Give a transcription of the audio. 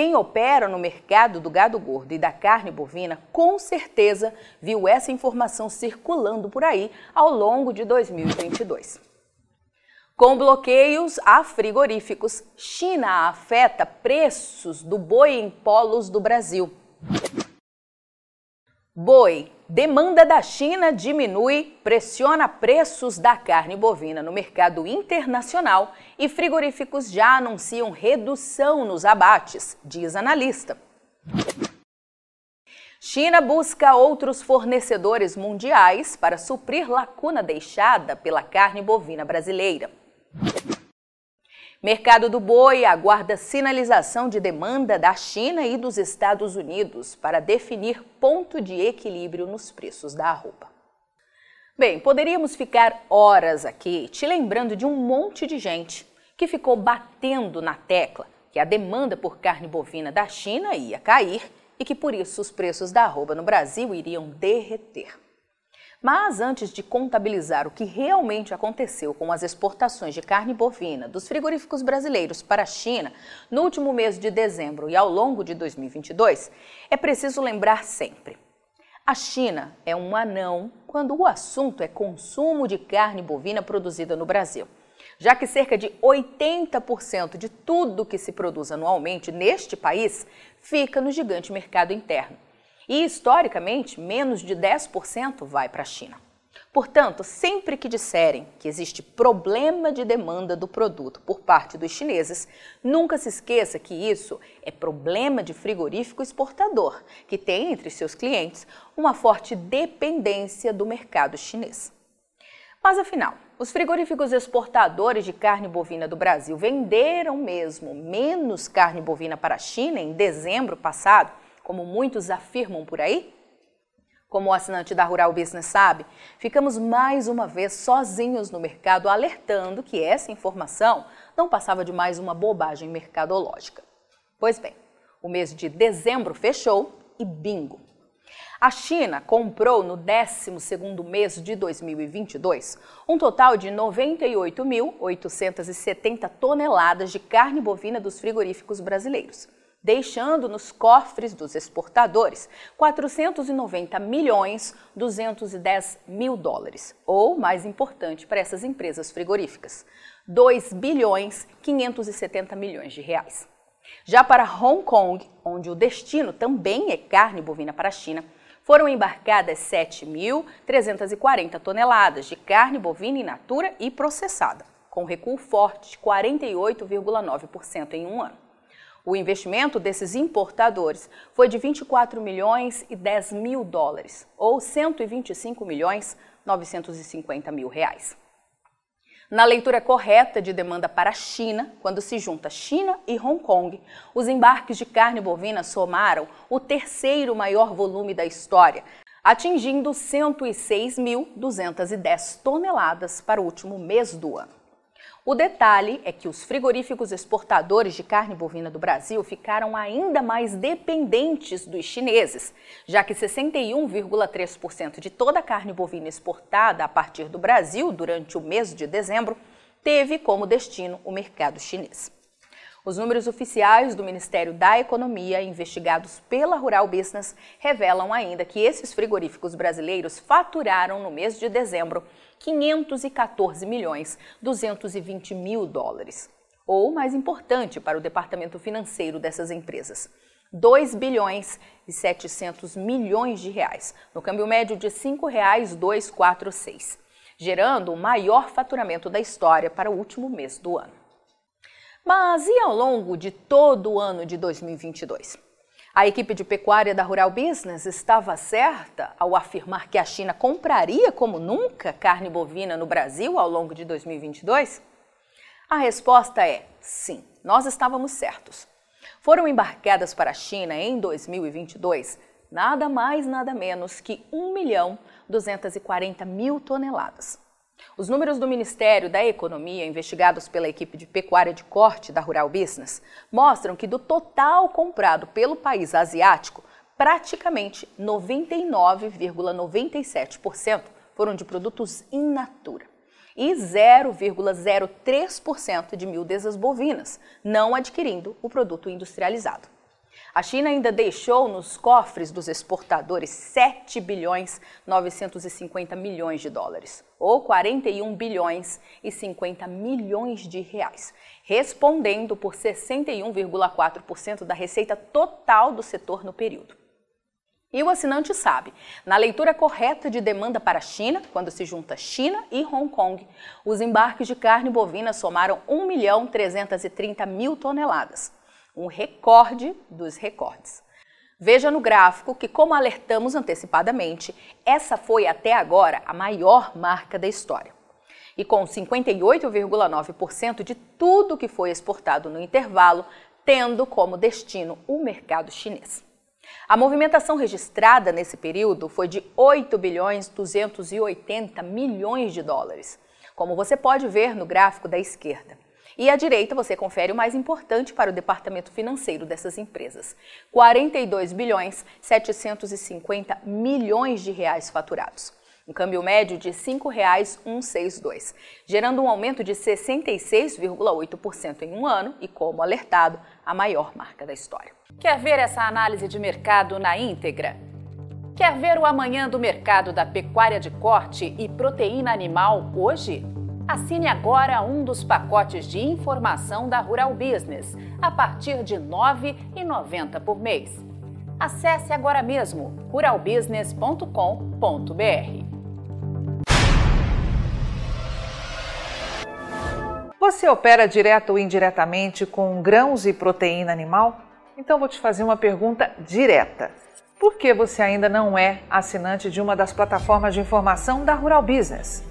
Quem opera no mercado do gado gordo e da carne bovina com certeza viu essa informação circulando por aí ao longo de 2022. Com bloqueios a frigoríficos, China afeta preços do boi em polos do Brasil. Boi. Demanda da China diminui, pressiona preços da carne bovina no mercado internacional e frigoríficos já anunciam redução nos abates, diz analista. China busca outros fornecedores mundiais para suprir lacuna deixada pela carne bovina brasileira. Mercado do boi aguarda sinalização de demanda da China e dos Estados Unidos para definir ponto de equilíbrio nos preços da arroba. Bem, poderíamos ficar horas aqui te lembrando de um monte de gente que ficou batendo na tecla que a demanda por carne bovina da China ia cair e que por isso os preços da arroba no Brasil iriam derreter. Mas antes de contabilizar o que realmente aconteceu com as exportações de carne bovina dos frigoríficos brasileiros para a China no último mês de dezembro e ao longo de 2022, é preciso lembrar sempre: a China é um anão quando o assunto é consumo de carne bovina produzida no Brasil já que cerca de 80% de tudo que se produz anualmente neste país fica no gigante mercado interno e, historicamente, menos de 10% vai para a China. Portanto, sempre que disserem que existe problema de demanda do produto por parte dos chineses, nunca se esqueça que isso é problema de frigorífico exportador, que tem entre seus clientes uma forte dependência do mercado chinês. Mas afinal, os frigoríficos exportadores de carne bovina do Brasil venderam mesmo menos carne bovina para a China em dezembro passado como muitos afirmam por aí? Como o assinante da Rural Business sabe, ficamos mais uma vez sozinhos no mercado alertando que essa informação não passava de mais uma bobagem mercadológica. Pois bem, o mês de dezembro fechou e bingo! A China comprou no 12º mês de 2022 um total de 98.870 toneladas de carne bovina dos frigoríficos brasileiros deixando nos cofres dos exportadores 490 milhões 210 mil dólares, ou mais importante para essas empresas frigoríficas, 2 bilhões 570 milhões de reais. Já para Hong Kong, onde o destino também é carne bovina para a China, foram embarcadas 7.340 toneladas de carne bovina in natura e processada, com recuo forte de 48,9% em um ano. O investimento desses importadores foi de 24 milhões e 10 mil dólares, ou 125 milhões 950 mil reais. Na leitura correta de demanda para a China, quando se junta China e Hong Kong, os embarques de carne bovina somaram o terceiro maior volume da história, atingindo 106.210 toneladas para o último mês do ano. O detalhe é que os frigoríficos exportadores de carne bovina do Brasil ficaram ainda mais dependentes dos chineses, já que 61,3% de toda a carne bovina exportada a partir do Brasil durante o mês de dezembro teve como destino o mercado chinês. Os números oficiais do Ministério da Economia, investigados pela Rural Business, revelam ainda que esses frigoríficos brasileiros faturaram no mês de dezembro 514 milhões 220 mil dólares. Ou, mais importante para o departamento financeiro dessas empresas, 2 bilhões e 700 milhões de reais, no câmbio médio de R$ 5,246, gerando o maior faturamento da história para o último mês do ano. Mas e ao longo de todo o ano de 2022? A equipe de pecuária da Rural Business estava certa ao afirmar que a China compraria como nunca carne bovina no Brasil ao longo de 2022? A resposta é sim, nós estávamos certos. Foram embarcadas para a China em 2022 nada mais, nada menos que 1 milhão 240 mil toneladas. Os números do Ministério da Economia, investigados pela equipe de pecuária de corte da Rural Business, mostram que do total comprado pelo país asiático, praticamente 99,97% foram de produtos in natura e 0,03% de mildezas bovinas, não adquirindo o produto industrializado. A China ainda deixou nos cofres dos exportadores 7 bilhões 950 milhões de dólares, ou 41 bilhões e 50 milhões de reais, respondendo por 61,4% da receita total do setor no período. E o assinante sabe, na leitura correta de demanda para a China, quando se junta China e Hong Kong, os embarques de carne bovina somaram 1 milhão 330 mil toneladas um recorde dos recordes. Veja no gráfico que, como alertamos antecipadamente, essa foi até agora a maior marca da história. E com 58,9% de tudo que foi exportado no intervalo, tendo como destino o mercado chinês. A movimentação registrada nesse período foi de 8 bilhões 280 milhões de dólares, como você pode ver no gráfico da esquerda. E à direita você confere o mais importante para o departamento financeiro dessas empresas: 42 bilhões 750 milhões de reais faturados. Um câmbio médio de R$ 5,162, gerando um aumento de 66,8% em um ano e, como alertado, a maior marca da história. Quer ver essa análise de mercado na íntegra? Quer ver o amanhã do mercado da pecuária de corte e proteína animal hoje? Assine agora um dos pacotes de informação da Rural Business, a partir de R$ 9,90 por mês. Acesse agora mesmo ruralbusiness.com.br. Você opera direto ou indiretamente com grãos e proteína animal? Então vou te fazer uma pergunta direta. Por que você ainda não é assinante de uma das plataformas de informação da Rural Business?